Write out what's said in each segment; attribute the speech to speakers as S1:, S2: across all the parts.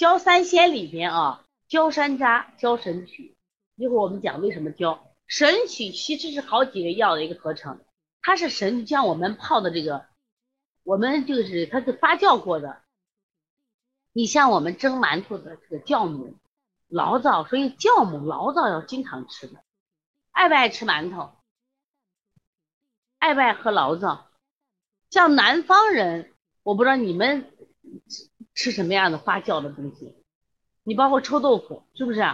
S1: 焦三仙里边啊，焦山楂、焦神曲，一会儿我们讲为什么焦。神曲其实是好几个药的一个合成，它是神像我们泡的这个，我们就是它是发酵过的。你像我们蒸馒头的这个酵母、醪糟，所以酵母、醪糟要经常吃的。爱不爱吃馒头？爱不爱喝醪糟？像南方人，我不知道你们吃什么样的发酵的东西。你包括臭豆腐，是不是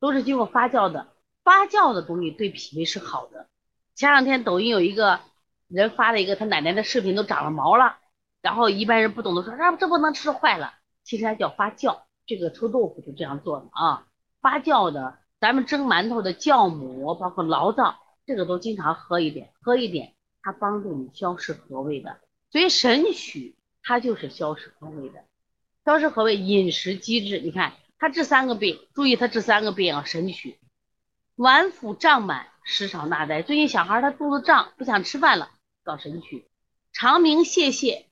S1: 都是经过发酵的？发酵的东西对脾胃是好的。前两天抖音有一个人发了一个他奶奶的视频，都长了毛了。然后一般人不懂的说，啊，这不能吃坏了。其实它叫发酵，这个臭豆腐就这样做的啊。发酵的，咱们蒸馒头的酵母，包括醪糟，这个都经常喝一点，喝一点，它帮助你消食和胃的。所以神曲它就是消食和胃的，消食和胃，饮食机制，你看他治三个病，注意他治三个病啊，神曲。脘腹胀满，食少纳呆。最近小孩他肚子胀，不想吃饭了，搞神曲。肠鸣泄泻，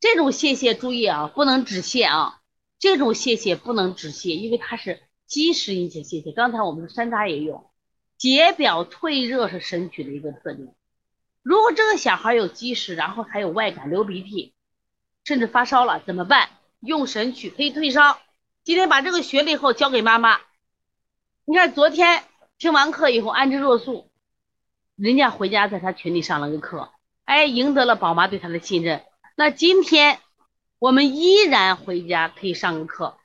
S1: 这种泄泻注意啊，不能止泻啊，这种泄泻不能止泻，因为它是积食引起泄泻。刚才我们的山楂也有。解表退热是神曲的一个特点。如果这个小孩有积食，然后还有外感、流鼻涕，甚至发烧了，怎么办？用神曲可以退烧。今天把这个学了以后交给妈妈。你看昨天。听完课以后，安之若素，人家回家在他群里上了个课，哎，赢得了宝妈对他的信任。那今天我们依然回家可以上个课，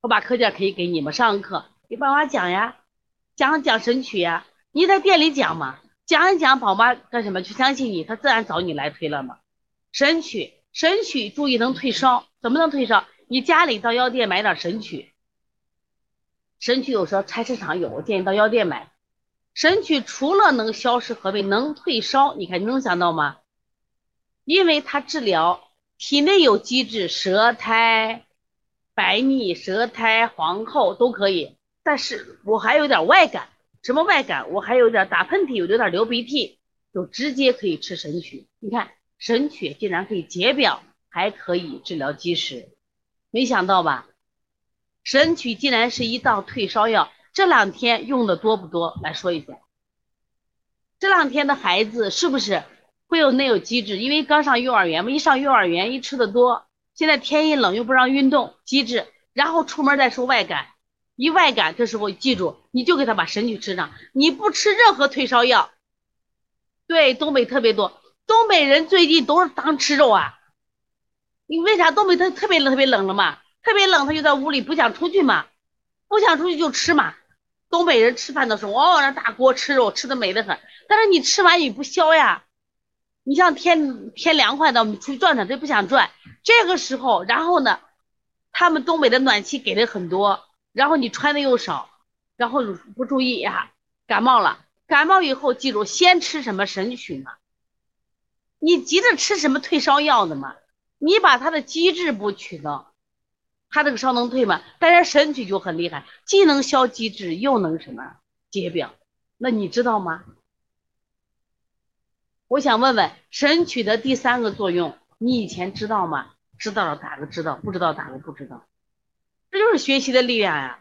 S1: 我把课件可以给你们上个课，给宝妈讲呀，讲讲神曲呀。你在店里讲嘛，讲一讲，宝妈干什么？就相信你，他自然找你来推了嘛。神曲，神曲，注意能退烧，怎么能退烧？你家里到药店买点神曲。神曲有时候菜市场有，我建议到药店买。神曲除了能消食和胃，能退烧，你看你能想到吗？因为它治疗体内有积滞，舌苔、白腻、舌苔、黄厚都可以。但是我还有点外感，什么外感？我还有点打喷嚏，有点流鼻涕，就直接可以吃神曲。你看神曲竟然可以解表，还可以治疗积食，没想到吧？神曲竟然是一道退烧药，这两天用的多不多？来说一下。这两天的孩子是不是会有内有机制？因为刚上幼儿园嘛，一上幼儿园一吃的多，现在天一冷又不让运动，机制，然后出门再说外感，一外感，这时候记住，你就给他把神曲吃上，你不吃任何退烧药。对，东北特别多，东北人最近都是当吃肉啊。你为啥东北特特别冷特别冷了嘛？特别冷，他就在屋里不想出去嘛，不想出去就吃嘛。东北人吃饭的时候，哦，那大锅吃肉，吃的美得很。但是你吃完也不消呀。你像天天凉快的，我们出去转转，他不想转。这个时候，然后呢，他们东北的暖气给的很多，然后你穿的又少，然后不注意呀，感冒了。感冒以后，记住先吃什么神曲嘛。你急着吃什么退烧药的嘛？你把它的机制不取了。他这个烧能退吗？但是神曲就很厉害，既能消积滞，又能什么解表？那你知道吗？我想问问神曲的第三个作用，你以前知道吗？知道了打个知道，不知道打个不知道。这就是学习的力量呀！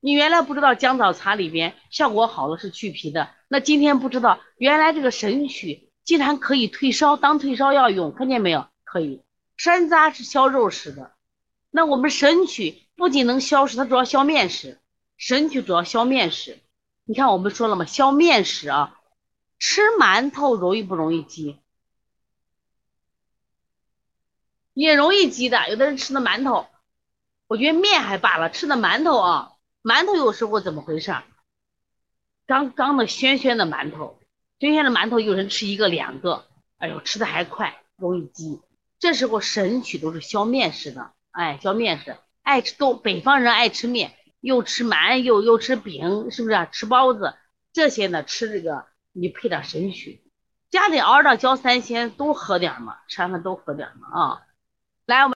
S1: 你原来不知道姜枣茶里边效果好了是去皮的，那今天不知道原来这个神曲竟然可以退烧，当退烧药用，看见没有？可以。山楂是消肉食的。那我们神曲不仅能消食，它主要消面食。神曲主要消面食。你看我们说了嘛，消面食啊，吃馒头容易不容易积？也容易积的。有的人吃的馒头，我觉得面还罢了，吃的馒头啊，馒头有时候怎么回事？刚刚的暄暄的馒头，暄暄的馒头有人吃一个两个，哎呦，吃的还快，容易积。这时候神曲都是消面食的。哎，消面食，爱吃东北方人爱吃面，又吃馒又又吃饼，是不是啊？吃包子这些呢？吃这个你配点神曲，家里熬点焦三鲜都喝点嘛，吃完饭都喝点嘛啊！来，我们。